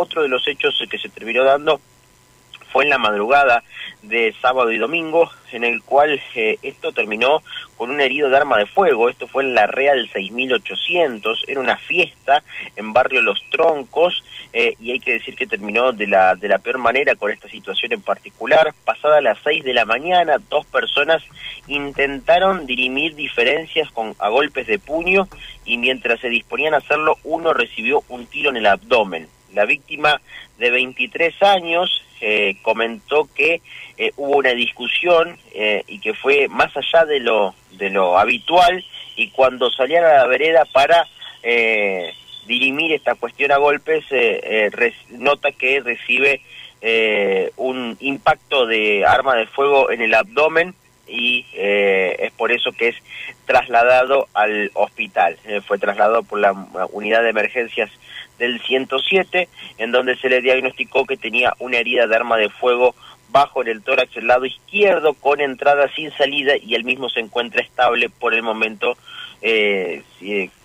otro de los hechos que se terminó dando fue en la madrugada de sábado y domingo, en el cual eh, esto terminó con un herido de arma de fuego. Esto fue en la Real 6800, era una fiesta en barrio Los Troncos, eh, y hay que decir que terminó de la, de la peor manera con esta situación en particular. Pasada las 6 de la mañana, dos personas intentaron dirimir diferencias con, a golpes de puño, y mientras se disponían a hacerlo, uno recibió un tiro en el abdomen. La víctima de 23 años eh, comentó que eh, hubo una discusión eh, y que fue más allá de lo, de lo habitual y cuando salían a la vereda para dirimir esta cuestión a golpes, nota que recibe un impacto de arma de fuego en el abdomen y es por eso que es trasladado al hospital. fue trasladado por la unidad de emergencias del 107, en donde se le diagnosticó que tenía una herida de arma de fuego bajo en el tórax del lado izquierdo, con entrada sin salida, y el mismo se encuentra estable por el momento. Eh,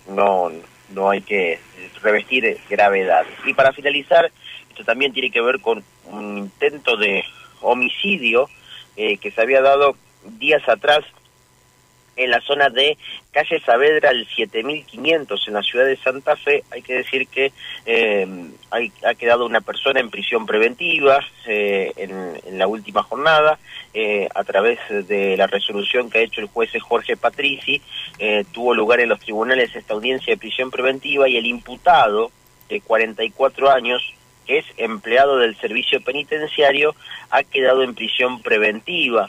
no, no hay que revestir gravedad. Y para finalizar, esto también tiene que ver con un intento de homicidio eh, que se había dado días atrás en la zona de calle Saavedra al 7500 en la ciudad de Santa Fe. Hay que decir que eh, ha quedado una persona en prisión preventiva eh, en, la última jornada eh, a través de la resolución que ha hecho el juez Jorge Patrici. tuvo lugar en los tribunales esta audiencia de prisión preventiva y el imputado de 44 años que es empleado del servicio penitenciario, ha quedado en prisión preventiva,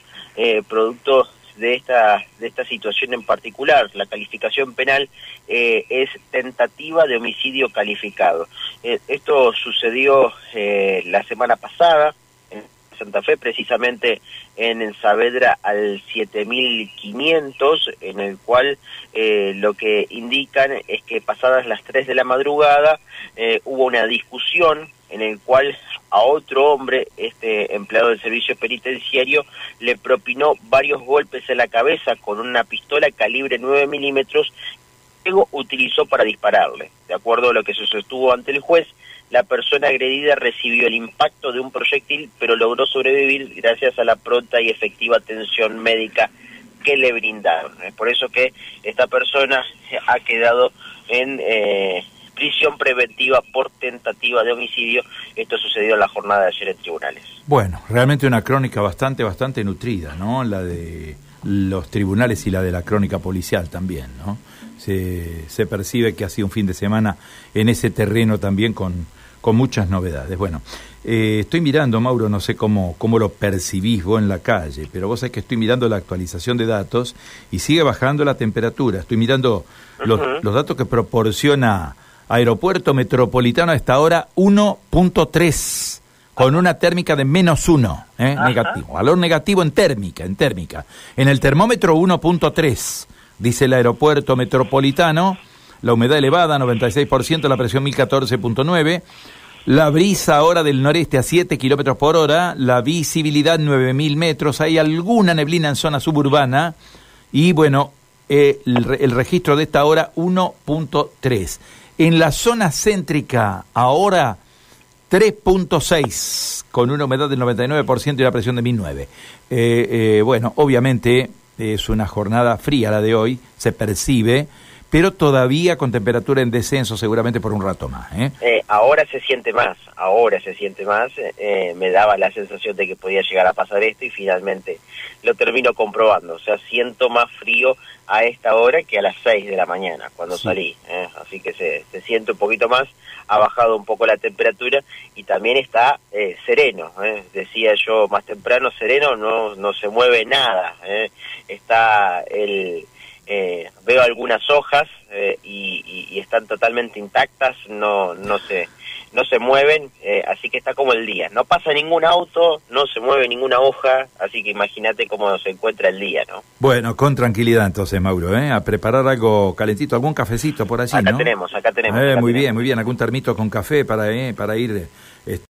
producto de esta, de esta situación en particular. La calificación penal eh, es tentativa de homicidio calificado. Eh, esto sucedió eh, la semana pasada en Santa Fe, precisamente en Saavedra al 7500, en el cual lo que indican es que pasadas las 3 de la madrugada hubo una discusión en el cual a otro hombre, este empleado del servicio penitenciario, le propinó varios golpes en la cabeza con una pistola calibre 9 milímetros que luego utilizó para dispararle. De acuerdo a lo que se sostuvo ante el juez, la persona agredida recibió el impacto de un proyectil, pero logró sobrevivir gracias a la pronta y efectiva atención médica que le brindaron. Es por eso que esta persona ha quedado en... Eh, prisión preventiva por tentativa de homicidio. Esto sucedió en la jornada de ayer en tribunales. Bueno, realmente una crónica bastante, bastante nutrida, ¿no? La de los tribunales y la de la crónica policial también, ¿no? Se, se percibe que ha sido un fin de semana en ese terreno también con, con muchas novedades. Bueno, eh, estoy mirando, Mauro, no sé cómo, cómo lo percibís vos en la calle, pero vos sabés que estoy mirando la actualización de datos y sigue bajando la temperatura. Estoy mirando los, los datos que proporciona Aeropuerto Metropolitano a esta hora 1.3 con una térmica de menos 1, ¿eh? negativo. Valor negativo en térmica, en térmica. En el termómetro 1.3, dice el aeropuerto metropolitano, la humedad elevada 96%, la presión 1014.9, la brisa ahora del noreste a 7 kilómetros por hora, la visibilidad 9000 metros, hay alguna neblina en zona suburbana y bueno, eh, el, el registro de esta hora 1.3. En la zona céntrica, ahora 3.6, con una humedad del 99% y una presión de 1009. Eh, eh, bueno, obviamente es una jornada fría la de hoy, se percibe, pero todavía con temperatura en descenso seguramente por un rato más. ¿eh? eh ahora se siente más, ahora se siente más. me daba la sensación de que podía llegar a pasar esto y finalmente lo termino comprobando. O sea, siento más frío a esta hora que a las 6 de la mañana cuando salí. ¿eh? Así que se, se, siente un poquito más, ha bajado un poco la temperatura y también está eh, sereno. ¿eh? Decía yo más temprano, sereno, no, no se mueve nada. ¿eh? Está el... veo algunas hojas y, y, están totalmente intactas, no, no se no se mueven, eh, así que está como el día. No pasa ningún auto, no se mueve ninguna hoja, así que imagínate cómo se encuentra el día, ¿no? Bueno, con tranquilidad entonces, Mauro, ¿eh? A preparar algo calentito, algún cafecito por allí, acá tenemos, acá tenemos. Eh, muy bien, muy bien, algún termito con café para, eh, para ir